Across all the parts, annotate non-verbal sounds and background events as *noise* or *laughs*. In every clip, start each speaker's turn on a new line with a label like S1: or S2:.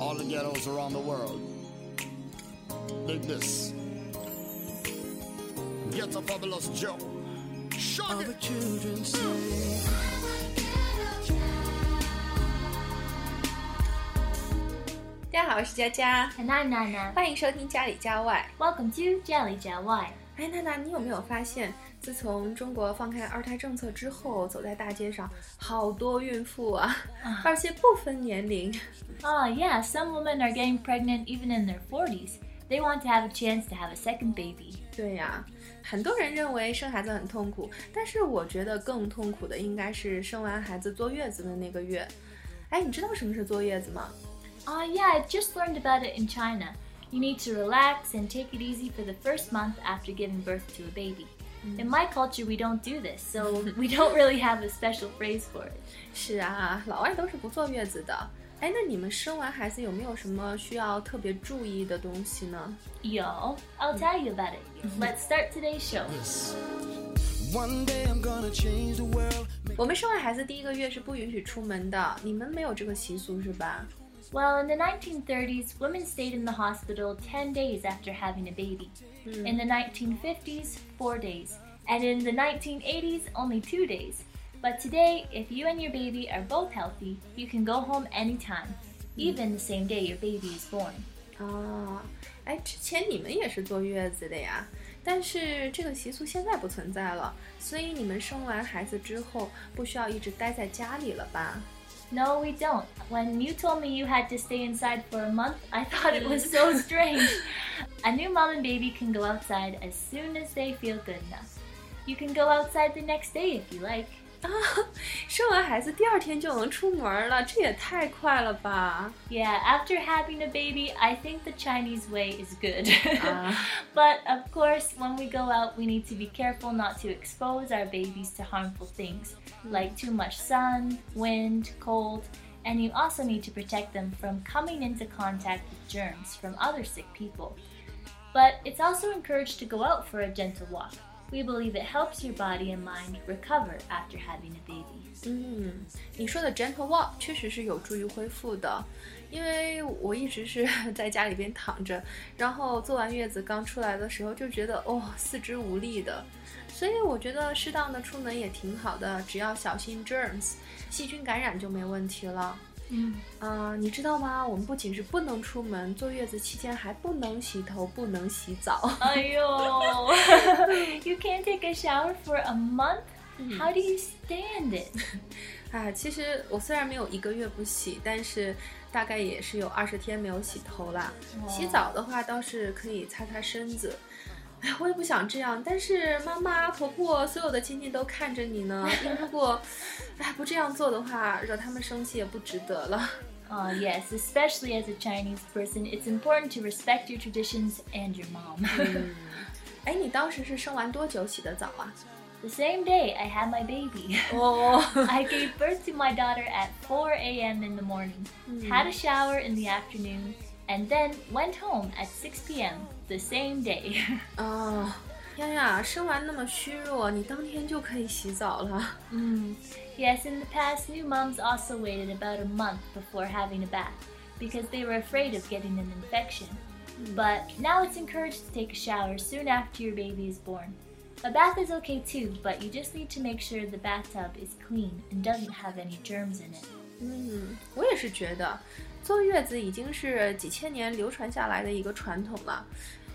S1: all the ghettos around the world. Like this. Get a fabulous Joe. Shock
S2: all
S1: it.
S2: the children say.
S3: Nana. Welcome to Jelly Jelly.
S4: 哎，娜娜，你有没有发现，自从中国放开二胎政策之后，走在大街上，好多孕妇啊，而且不分年龄。
S3: Oh, yeah, some women are getting pregnant even in their forties. They want to have a chance to have a second baby.
S4: 对呀、很多人认为生孩子很痛苦，但是我觉得更痛苦的应该是生完孩子坐月子的那个月。哎，你知道什么是坐月子吗
S3: ？Oh, yeah, I just learned about it in China. You need to relax and take it easy for the first month after giving birth to a baby. In my culture, we don't do this, so *laughs* we don't really have a special phrase for it.
S4: 是啊，老外都是不坐月子的。哎，那你们生完孩子有没有什么需要特别注意的东西呢？
S3: Yo, I'll tell you about it. Let's start today's show.
S2: One day I'm gonna change the world.
S4: 我们生完孩子第一个月是不允许出门的，你们没有这个习俗是吧？
S3: Well, in the 1930s, women stayed in the hospital 10 days after having a baby. In the 1950s, 4 days. And in the 1980s, only 2 days. But today, if you and your baby are both healthy, you can go home anytime, even the same day your baby is born.
S4: 啊，哎，之前你们也是坐月子的呀，但是这个习俗现在不存在了，所以你们生完孩子之后不需要一直待在家里了吧？
S3: no, we don't. When you told me you had to stay inside for a month, I *laughs* thought it was so *laughs* strange. A new mom and baby can go outside as soon as they feel good enough. You can go outside the next day if you like.
S4: 啊，生完孩子第二天就能出门了，这也太快了吧！
S3: Yeah, after having a baby, I think the Chinese way is good.
S4: Ah. *laughs*
S3: but of course, when we go out, we need to be careful not to expose our babies to harmful things like too much sun, wind, cold, and you also need to protect them from coming into contact with germs from other sick people. But it's also encouraged to go out for a gentle walk. We believe it helps your body and mind recover after having a baby.
S4: 嗯，你说的 gentle walk 确实是有助于恢复的，因为我一直是 *laughs* 在家里边躺着，然后坐完月子刚出来的时候就觉得哦四肢无力的，所以我觉得适当的出门也挺好的，只要小心 germs，细菌感染就没问题了。
S3: Mm.
S4: 啊、你知道吗？我们不仅是不能出门，坐月子期间还不能洗头，不能洗澡。*laughs*
S3: 哎呦 you can't take a shower for a month? How do you stand it? *laughs*
S4: 啊，其实我虽然没有一个月不洗，但是大概也是有二十天没有洗头啦。洗澡的话倒是可以擦擦身子。哎，我也不想这样，但是妈妈、婆婆所有的亲戚都看着你呢。如果，哎，不这样做的话，惹他们生气也不值得了。
S3: Oh, yes, especially as a Chinese person, it's important to respect your traditions and your mom.
S4: 哎，你当时是生完多久洗的澡啊
S3: ？the same day I had my baby,
S4: 哦
S3: ，I gave birth to my daughter at 4 a.m. in the morning, had a shower in the afternoon, and then went home at 6 p.m. the same day. *laughs*
S4: 哦，呀呀，生完那么虚弱，你当天就可以洗澡了。
S3: Mm. Yes, in the past, new moms also waited about a month before having a bath because they were afraid of getting an infection. But now it's encouraged to take a shower soon after your baby is born. A bath is okay too, but you just need to make sure the bathtub is clean and doesn't have any germs in it.
S4: 嗯，我也是觉得，坐月子已经是几千年流传下来的一个传统了，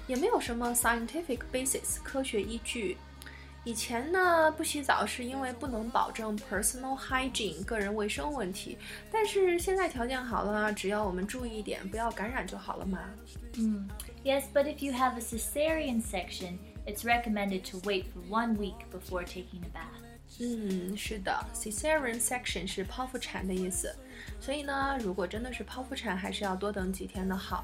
S4: 也没有什么 scientific basis 科学依据。以前呢，不洗澡是因为不能保证 personal hygiene 个人卫生问题，但是现在条件好了，只要我们注意一点，不要感染就好了嘛。
S3: Mm. Yes, but if you have a cesarean section, it's recommended to wait for one week before taking a bath.
S4: 嗯，是的，cesarean section 是剖腹产的意思，所以呢，如果真的是剖腹产，还是要多等几天的好。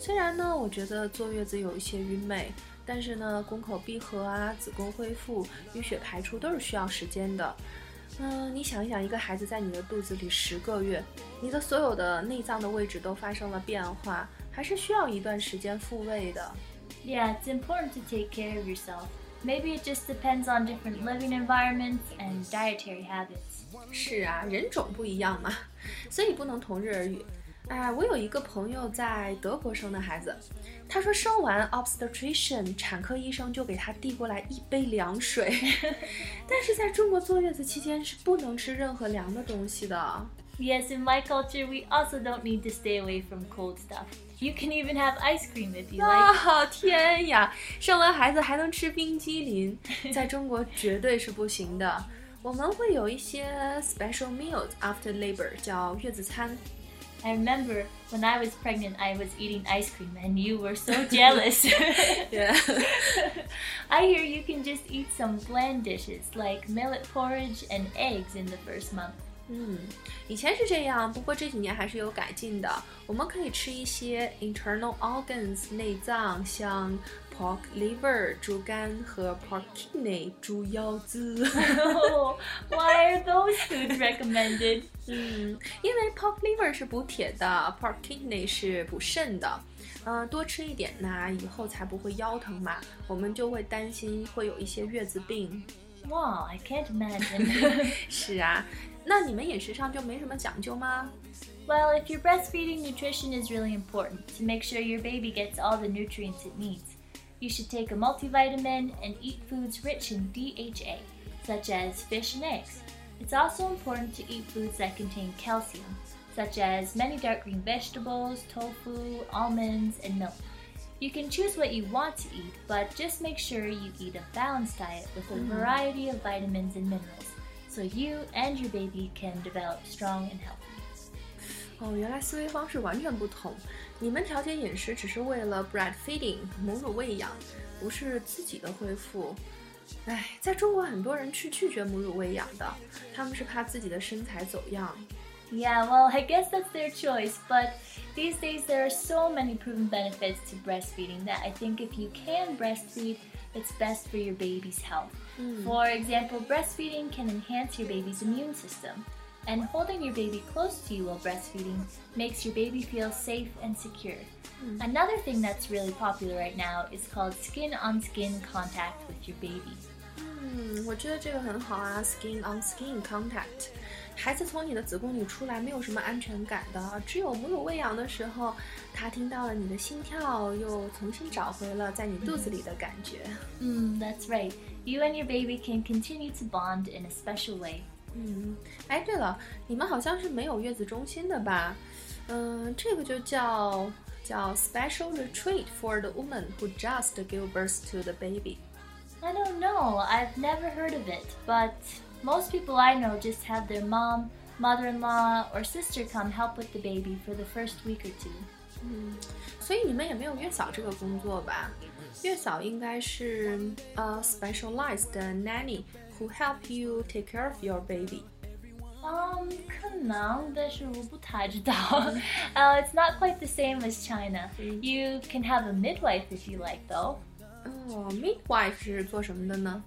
S4: 虽然呢，我觉得坐月子有一些愚昧，但是呢，宫口闭合啊、子宫恢复、淤血排出都是需要时间的。嗯，你想一想，一个孩子在你的肚子里十个月，你的所有的内脏的位置都发生了变化，还是需要一段时间复位的。
S3: Yeah, it's important to take care of yourself. Maybe it just depends on different living environments and dietary habits.
S4: 是啊，人种不一样嘛，所以不能同日而语。哎，我有一个朋友在德国生的孩子，他说生完 obstetrician 产科医生就给他递过来一杯凉水，但是在中国坐月子期间是不能吃任何凉的东西的。
S3: Yes, in my culture, we also don't need to stay away from cold stuff. You can even have ice cream if you like.
S4: 啊，*laughs* 天呀！生完孩子还能吃冰激凌，在中国绝对是不行的。我们会有一些 *laughs* special meals after labor，叫月子餐。
S3: I remember when I was pregnant, I was eating ice cream, and you were so jealous. *laughs*
S4: Yeah.
S3: I hear you can just eat some bland dishes like millet porridge and eggs in the first month.
S4: 嗯，以前是这样，不过这几年还是有改进的。我们可以吃一些 internal organs 内脏，像 pork liver 猪肝和 pork kidney 猪腰子。
S3: oh, why are those foods recommended?
S4: 嗯，因为 pork liver 是补铁的，pork kidney 是补肾的。嗯、多吃一点呢，以后才不会腰疼嘛。我们就会担心会有一些月子病。
S3: Wow, I can't imagine.
S4: 是啊，那你们饮食上就没什么讲究吗？
S3: well, if you're breastfeeding, nutrition is really important to make sure your baby gets all the nutrients it needs. You should take a multivitamin and eat foods rich in DHA, such as fish and eggs. It's also important to eat foods that contain calcium, such as many dark green vegetables, tofu, almonds, and milk. You can choose what you want to eat, but just make sure you eat a balanced diet with a variety of vitamins and minerals so you and your baby can develop strong and healthy.
S4: 哦，原来思维方式完全不同。你们调节饮食只是为了 breastfeeding 母乳喂养，不是自己的恢复。哎，在中国很多人是拒绝母乳喂养的，他们是怕自己的身材走样。
S3: Yeah, well, I guess that's their choice, but these days there are so many proven benefits to breastfeeding that I think if you can breastfeed, it's best for your baby's health. For example, breastfeeding can enhance your baby's immune system, and holding your baby close to you while breastfeeding makes your baby feel safe and secure. Another thing that's really popular right now is called skin on skin contact with your baby.
S4: 嗯，我觉得这个很好啊，skin on skin contact。孩子从你的子宫里出来，没有什么安全感的，只有母乳喂养的时候，他听到了你的心跳，又重新找回了在你肚子里的感觉。
S3: Mm, that's right. You and your baby can continue to bond in a special way.
S4: 嗯，哎，对了，你们好像是没有月子中心的吧？嗯，这个就叫叫 special retreat for the woman who just give birth to the baby。
S3: I don't know. I've never heard of it, but most people I know just have their mom, mother in law, or sister come help with the baby for the first week or two.
S4: 所以你们也没有月嫂这个工作吧？ 月嫂应该是呃 specialized nanny who help you take care of your baby。
S3: Um, *laughs* 可能，但是我不太知道。uh, it's not quite the same as China. You can have a midwife if you like, though.
S4: 哦，midwife 是做什么的呢？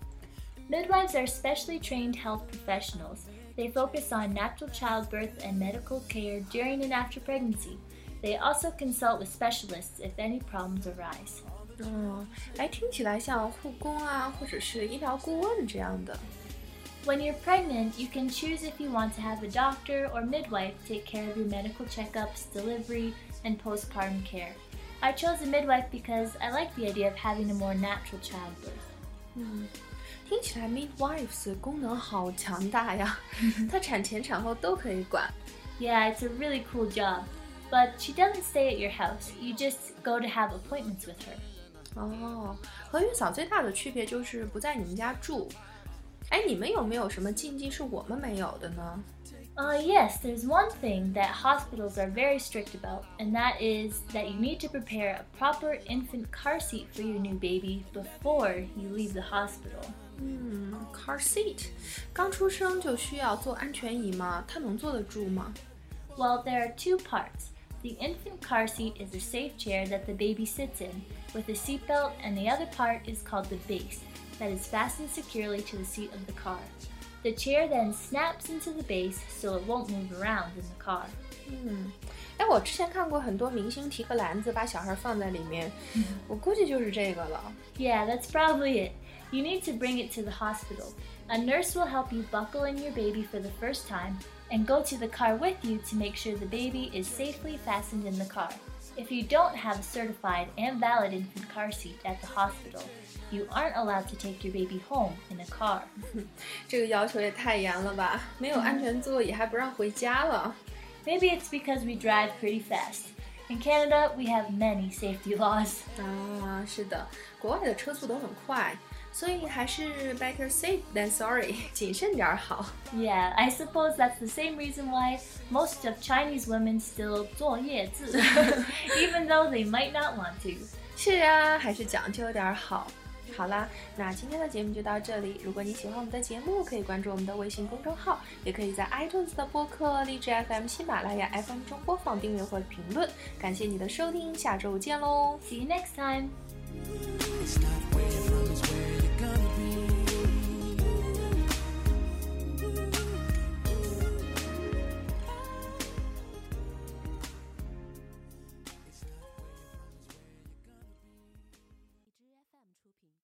S3: Midwives are specially trained health professionals. They focus on natural childbirth and medical care during and after pregnancy. They also consult with specialists if any problems arise.
S4: 哦，哎，听起来像护工啊，或者是医疗顾问这样的。
S3: When you're pregnant, you can choose if you want to have a doctor or midwife take care of your medical checkups, delivery, and postpartum care. I chose a midwife because I like the idea of having a more natural childbirth.
S4: 听起来 midwives *laughs* 功能好强大呀，她产前产后都可以管。
S3: Yeah, it's a really cool job. But she doesn't stay at your house. You just go to have appointments with her.
S4: 哦，和月嫂最大的区别就是不在你们家住。哎，你们有没有什么禁忌是我们没有的呢？
S3: Uh, yes, there's one thing that hospitals are very strict about, and that is that you need to prepare a proper infant car seat for your new baby before you leave the hospital.
S4: 嗯，car seat，刚出生就需要坐安全椅吗？他能坐得住吗？
S3: Well, there are two parts. The infant car seat is a safe chair that the baby sits in with a seatbelt, and the other part is called the base, that is fastened securely to the seat of the car. The chair then snaps into the base so it won't move around in the car.
S4: 嗯，哎，我之前看过很多明星提个篮子把小孩放在里面，我估计就是这个了。
S3: Yeah, that's probably it. You need to bring it to the hospital. A nurse will help you buckle in your baby for the first time, and go to the car with you to make sure the baby is safely fastened in the car. If you don't have a certified and valid infant car seat at the hospital, you aren't allowed to take your baby home in a car. *laughs*
S4: 这个要求也太严了吧！没有安全座椅还不让回家了。
S3: Maybe it's because we drive pretty fast. In Canada, we have many safety laws. *laughs*
S4: 啊，是的，国外的车速都很快， 所以还是 better safe than sorry，谨慎点儿好。
S3: Yeah, *laughs* I suppose that's the same reason why most of Chinese women still 坐月子, *laughs* even though they might not want to.
S4: 是啊，还是讲究点儿好。好啦，那今天的节目就到这里。如果你喜欢我们的节目，可以关注我们的微信公众号，也可以在 iTunes 的播客、荔枝 FM、喜马拉雅 FM 中播放、订阅或评论。感谢你的收听，下周见喽！
S3: See you next time.
S2: It's not